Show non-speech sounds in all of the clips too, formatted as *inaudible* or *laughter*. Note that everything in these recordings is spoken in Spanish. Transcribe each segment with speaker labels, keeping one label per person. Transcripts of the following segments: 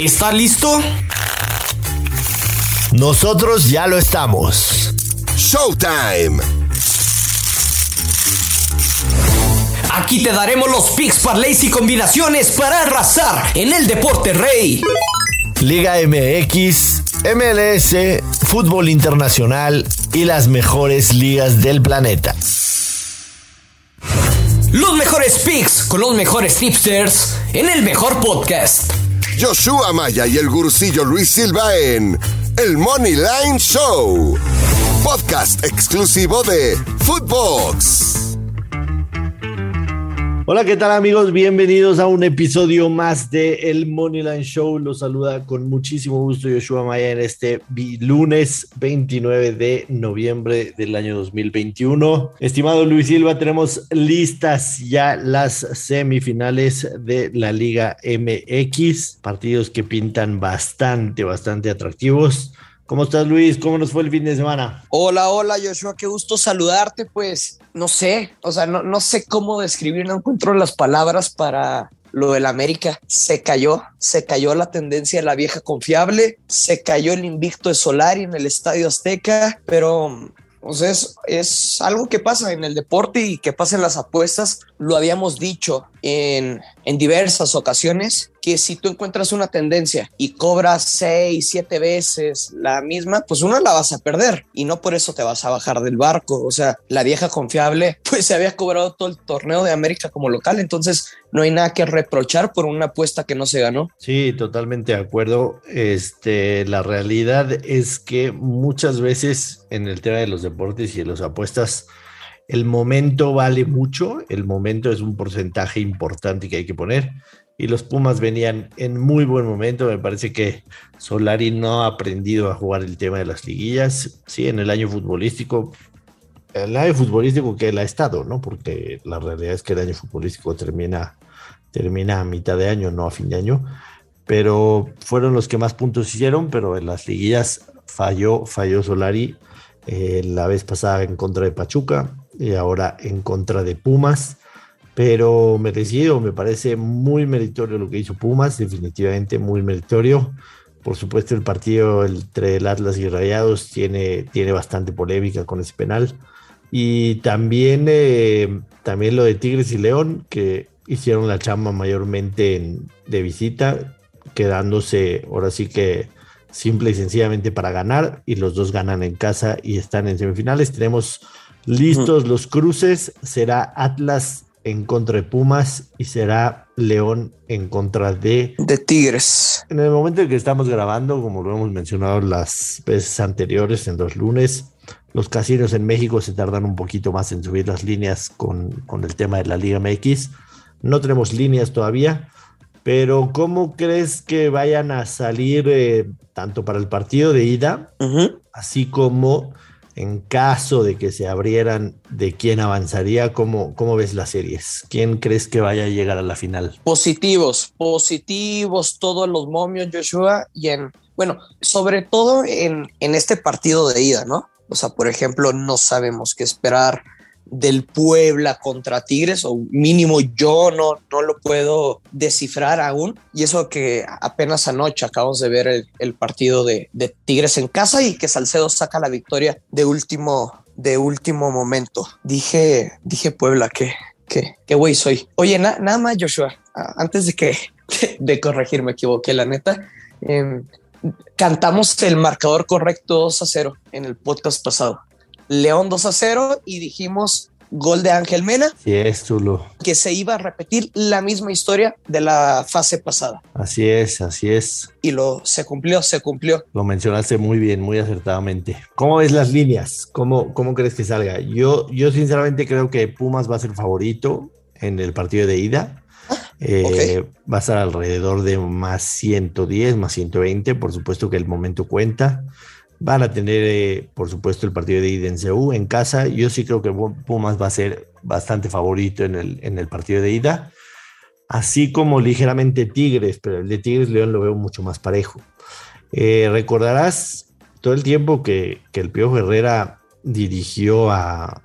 Speaker 1: ¿Está listo?
Speaker 2: Nosotros ya lo estamos.
Speaker 3: Showtime.
Speaker 1: Aquí te daremos los picks, parlays y combinaciones para arrasar en el deporte rey.
Speaker 2: Liga MX, MLS, fútbol internacional y las mejores ligas del planeta.
Speaker 1: Los mejores picks con los mejores tipsters en el mejor podcast.
Speaker 3: Joshua Maya y el gurucillo Luis Silva en El Money Line Show. Podcast exclusivo de Footbox.
Speaker 2: Hola, ¿qué tal amigos? Bienvenidos a un episodio más de El Moneyline Show. Los saluda con muchísimo gusto Joshua Maya en este lunes 29 de noviembre del año 2021. Estimado Luis Silva, tenemos listas ya las semifinales de la Liga MX. Partidos que pintan bastante, bastante atractivos. ¿Cómo estás, Luis? ¿Cómo nos fue el fin de semana?
Speaker 4: Hola, hola, Joshua, qué gusto saludarte. Pues no sé, o sea, no, no sé cómo describir, no encuentro las palabras para lo del América. Se cayó, se cayó la tendencia de la vieja confiable, se cayó el invicto de Solari en el Estadio Azteca, pero sea, es, es, algo que pasa en el deporte y que pasa en las apuestas. Lo habíamos dicho en, en diversas ocasiones, que si tú encuentras una tendencia y cobras seis, siete veces la misma, pues una la vas a perder y no por eso te vas a bajar del barco. O sea, la vieja confiable, *laughs* pues se había cobrado todo el torneo de América como local, entonces no hay nada que reprochar por una apuesta que no se ganó.
Speaker 2: Sí, totalmente de acuerdo. Este, la realidad es que muchas veces en el tema de los deportes y de las apuestas, el momento vale mucho, el momento es un porcentaje importante que hay que poner y los Pumas venían en muy buen momento. Me parece que Solari no ha aprendido a jugar el tema de las liguillas. Sí, en el año futbolístico, el año futbolístico que él ha estado, ¿no? Porque la realidad es que el año futbolístico termina, termina a mitad de año, no a fin de año. Pero fueron los que más puntos hicieron, pero en las liguillas falló, falló Solari. Eh, la vez pasada en contra de Pachuca, y ahora en contra de Pumas, pero merecido, me parece muy meritorio lo que hizo Pumas, definitivamente muy meritorio. Por supuesto, el partido entre el Atlas y Rayados tiene, tiene bastante polémica con ese penal. Y también, eh, también lo de Tigres y León, que hicieron la chamba mayormente de visita, quedándose ahora sí que simple y sencillamente para ganar. Y los dos ganan en casa y están en semifinales. Tenemos Listos los cruces, será Atlas en contra de Pumas y será León en contra de...
Speaker 4: De Tigres.
Speaker 2: En el momento en que estamos grabando, como lo hemos mencionado las veces anteriores, en los lunes, los casinos en México se tardan un poquito más en subir las líneas con, con el tema de la Liga MX. No tenemos líneas todavía, pero ¿cómo crees que vayan a salir eh, tanto para el partido de ida, así como en caso de que se abrieran, de quién avanzaría, ¿cómo, cómo ves las series? ¿Quién crees que vaya a llegar a la final?
Speaker 4: Positivos, positivos todos los momios, Joshua, y en, bueno, sobre todo en, en este partido de ida, ¿no? O sea, por ejemplo, no sabemos qué esperar del Puebla contra Tigres, o mínimo yo no, no lo puedo descifrar aún. Y eso que apenas anoche acabamos de ver el, partido de, Tigres en casa y que Salcedo saca la victoria de último, de último momento. Dije, dije Puebla, que, que, qué güey soy. Oye, nada más, Joshua, antes de que *laughs* de corregir, me equivoqué, la neta. Em, cantamos el marcador correcto 2 a 0 en el podcast pasado. León 2 a 0 y dijimos gol de Ángel Mena.
Speaker 2: Sí, es, Tulo.
Speaker 4: Que se iba a repetir la misma historia de la fase pasada.
Speaker 2: Así es, así es.
Speaker 4: Y lo se cumplió, se cumplió.
Speaker 2: Lo mencionaste muy bien, muy acertadamente. ¿Cómo ves las líneas? ¿Cómo, cómo crees que salga? Yo, yo sinceramente creo que Pumas va a ser favorito en el partido de ida. Ah, eh, va a estar alrededor de más 110, más 120. Por supuesto que el momento cuenta. Van a tener, eh, por supuesto, el partido de ida en en casa. Yo sí creo que Pumas va a ser bastante favorito en el, en el partido de ida. Así como ligeramente Tigres, pero el de Tigres León lo veo mucho más parejo. Eh, recordarás todo el tiempo que, que, el Pío Herrera dirigió a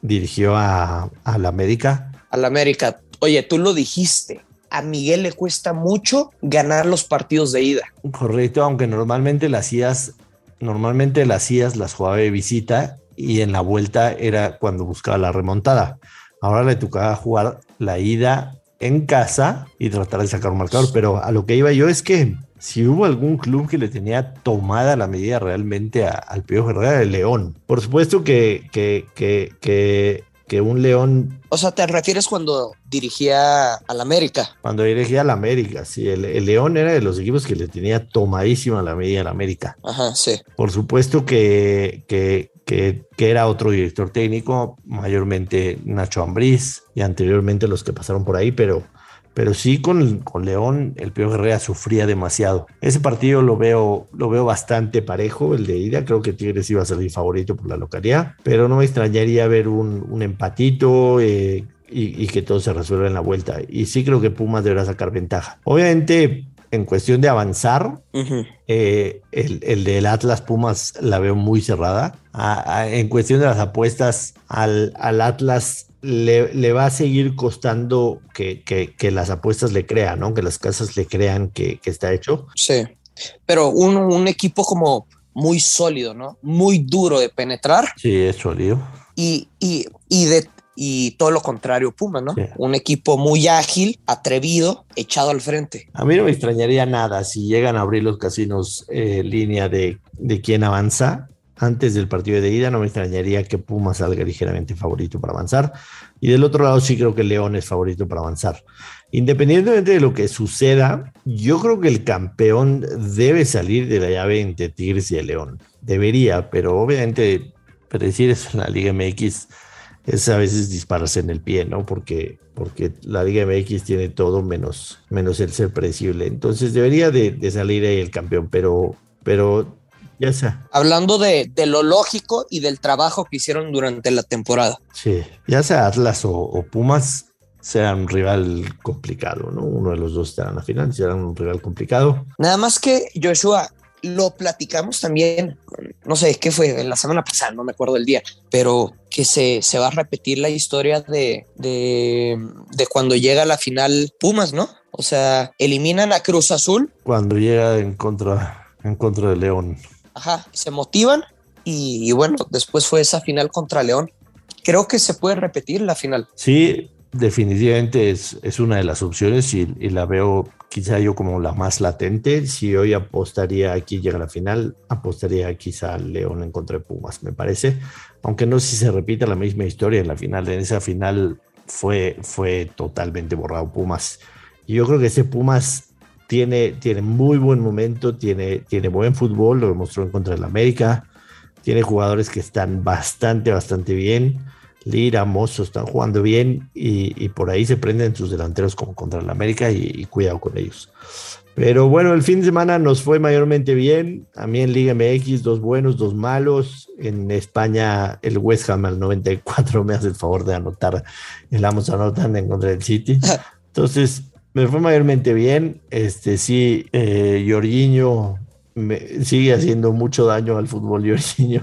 Speaker 2: dirigió a, a la América.
Speaker 4: A la América. Oye, tú lo dijiste a Miguel le cuesta mucho ganar los partidos de ida.
Speaker 2: Correcto, aunque normalmente las idas, normalmente las idas las jugaba de visita y en la vuelta era cuando buscaba la remontada. Ahora le tocaba jugar la ida en casa y tratar de sacar un marcador, pero a lo que iba yo es que si hubo algún club que le tenía tomada la medida realmente al Pío Herrera, el León. Por supuesto que, que, que, que que un León.
Speaker 4: O sea, ¿te refieres cuando dirigía al América?
Speaker 2: Cuando dirigía al América, sí. El, León era de los equipos que le tenía tomadísima la medida al América.
Speaker 4: Ajá, sí.
Speaker 2: Por supuesto que, que, que, que era otro director técnico, mayormente Nacho Ambriz y anteriormente los que pasaron por ahí, pero pero sí con, con León el Pío Herrera sufría demasiado. Ese partido lo veo, lo veo bastante parejo, el de ida, creo que Tigres iba a salir favorito por la localidad, pero no me extrañaría ver un, un empatito. Eh, y, que todo se resuelva en la vuelta. Y sí creo que Pumas deberá sacar ventaja. Obviamente, en cuestión de avanzar, eh, el, el, del Atlas Pumas la veo muy cerrada. en cuestión de las apuestas, al, al Atlas le, va a seguir costando que, que, las apuestas le crean, ¿no? Que las casas le crean que, que está hecho.
Speaker 4: Sí, pero un, un, equipo como muy sólido, ¿no? Muy duro de penetrar.
Speaker 2: Sí, es sólido.
Speaker 4: Y, y, y, de, y todo lo contrario, Puma, ¿no? Un equipo muy ágil, atrevido, echado al frente.
Speaker 2: A mí no me extrañaría nada si llegan a abrir los casinos eh, línea de, de quién avanza antes del partido de ida, no me extrañaría que Pumas salga ligeramente favorito para avanzar. Y del otro lado sí creo que León es favorito para avanzar. Independientemente de lo que suceda, yo creo que el campeón debe salir de la llave entre Tigres y el León. Debería, pero obviamente predecir eso en la Liga MX es a veces dispararse en el pie, ¿no? Porque, porque la Liga MX tiene todo menos, menos el ser predecible. Entonces debería de, de salir ahí el campeón, pero, pero ya sea.
Speaker 4: Hablando de, lo lógico y del trabajo que hicieron durante la temporada.
Speaker 2: Sí, ya sea Atlas o, Pumas, serán un rival complicado, ¿no? Uno de los dos estará en la final, serán un rival complicado.
Speaker 4: Nada más que Joshua, lo platicamos también, no sé qué fue, en la semana pasada, no me acuerdo el día, pero que se, se va a repetir la historia de, de, de, cuando llega a la final Pumas, ¿no? O sea, eliminan a Cruz Azul.
Speaker 2: Cuando llega en contra, en contra de León
Speaker 4: ajá, se motivan y, bueno, después fue esa final contra León. Creo que se puede repetir la final.
Speaker 2: Sí, definitivamente es, una de las opciones y, la veo quizá yo como la más latente. Si hoy apostaría aquí llega la final, apostaría quizá León en contra de Pumas, me parece. Aunque no sé si se repita la misma historia en la final. En esa final fue, fue totalmente borrado Pumas. Y yo creo que ese Pumas tiene, tiene muy buen momento, tiene, tiene buen fútbol, lo demostró en contra del América, tiene jugadores que están bastante, bastante bien. Lira, Mozo están jugando bien y, por ahí se prenden sus delanteros como contra el América y, cuidado con ellos. Pero bueno, el fin de semana nos fue mayormente bien. A mí en Liga MX, dos buenos, dos malos. En España, el West Ham al 94 *laughs* me hace el favor de anotar el Amos anotan en contra del City. *laughs* Entonces, me fue mayormente bien. Este sí, eh, Jorginho me sigue haciendo mucho daño al fútbol *laughs* Jorginho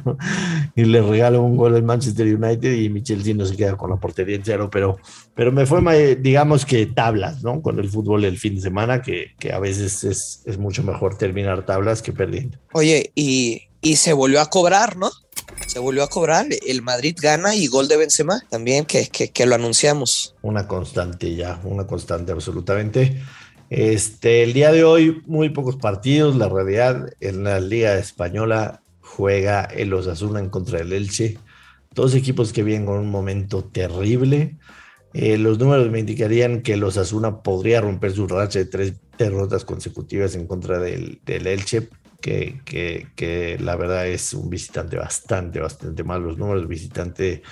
Speaker 2: y le regalo un gol al Manchester United y Michel sí no se queda con la portería en cero, pero, pero me fue, digamos que tablas, ¿no? Con el fútbol el fin de semana, que, que a veces es, es, mucho mejor terminar tablas que perdiendo.
Speaker 4: Oye, y, y se volvió a cobrar, ¿no? Se volvió a cobrar, el Madrid gana y gol de Benzema también, que, que, lo anunciamos.
Speaker 2: Una constante ya, una constante absolutamente. Este, el día de hoy, muy pocos partidos, la realidad, en la Liga Española juega el Osasuna en contra del Elche, dos equipos que vienen con un momento terrible. Eh, los números me indicarían que el Osasuna podría romper su racha de tres derrotas consecutivas en contra del, del Elche, que, la verdad es un visitante bastante, bastante mal. Los números visitante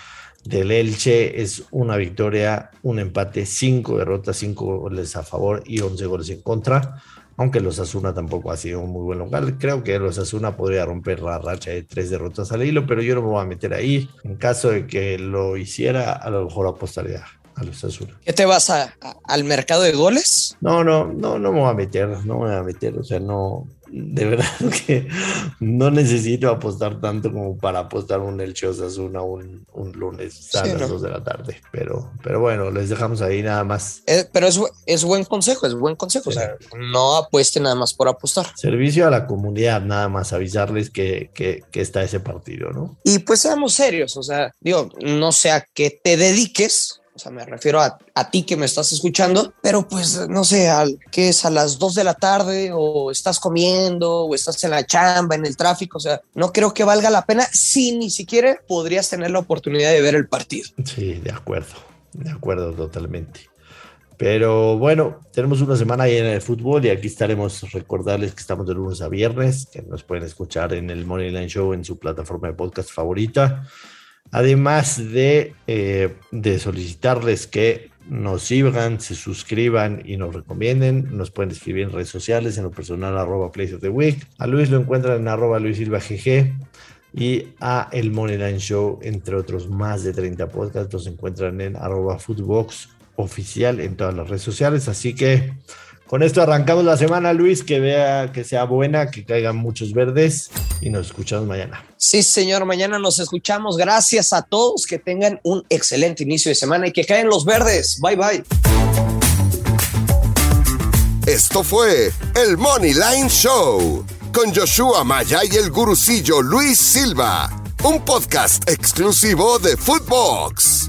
Speaker 2: del Elche es una victoria, un empate, cinco derrotas, cinco goles a favor y once goles en contra. Aunque los Asuna tampoco ha sido un muy buen local, creo que los Asuna podría romper la racha de tres derrotas al hilo, pero yo no me voy a meter ahí. En caso de que lo hiciera, a lo mejor apostaría a los Asuna.
Speaker 4: ¿Qué te vas a, al mercado de goles?
Speaker 2: No, no, no, no me voy a meter, no me voy a meter, o sea, no, de verdad *laughs* que no necesito apostar tanto como para apostar un Elche Osasuna un, un lunes a las 2 de la tarde. Pero, pero bueno, les dejamos ahí nada más.
Speaker 4: Eh, pero es, es, buen consejo, es buen consejo. O sea, no apueste nada más por apostar.
Speaker 2: Servicio a la comunidad, nada más avisarles que, que, que está ese partido, ¿no?
Speaker 4: Y pues seamos serios, o sea, digo, no sé a qué te dediques, o sea, me refiero a, ti que me estás escuchando, pero pues no sé, al, que es a las 2 de la tarde o estás comiendo o estás en la chamba, en el tráfico, o sea, no creo que valga la pena si ni siquiera podrías tener la oportunidad de ver el partido.
Speaker 2: Sí, de acuerdo, de acuerdo totalmente. Pero bueno, tenemos una semana llena de fútbol y aquí estaremos recordarles que estamos de lunes a viernes, que nos pueden escuchar en el Money Line Show en su plataforma de podcast favorita. Además de, eh, de solicitarles que nos sigan, se suscriban y nos recomienden. Nos pueden escribir en redes sociales, en lo personal, arroba Place of the Week. A Luis lo encuentran en arroba Luis Silva GG. Y a El Moneyline Show, entre otros más de 30 podcasts, los encuentran en arroba Footbox oficial en todas las redes sociales. Así que con esto arrancamos la semana, Luis, que vea que sea buena, que caigan muchos verdes y nos escuchamos mañana.
Speaker 4: Sí, señor, mañana nos escuchamos. Gracias a todos, que tengan un excelente inicio de semana y que caigan los verdes. Bye bye.
Speaker 3: Esto fue el Money Line Show con Joshua Maya y el gurucillo Luis Silva, un podcast exclusivo de Footbox.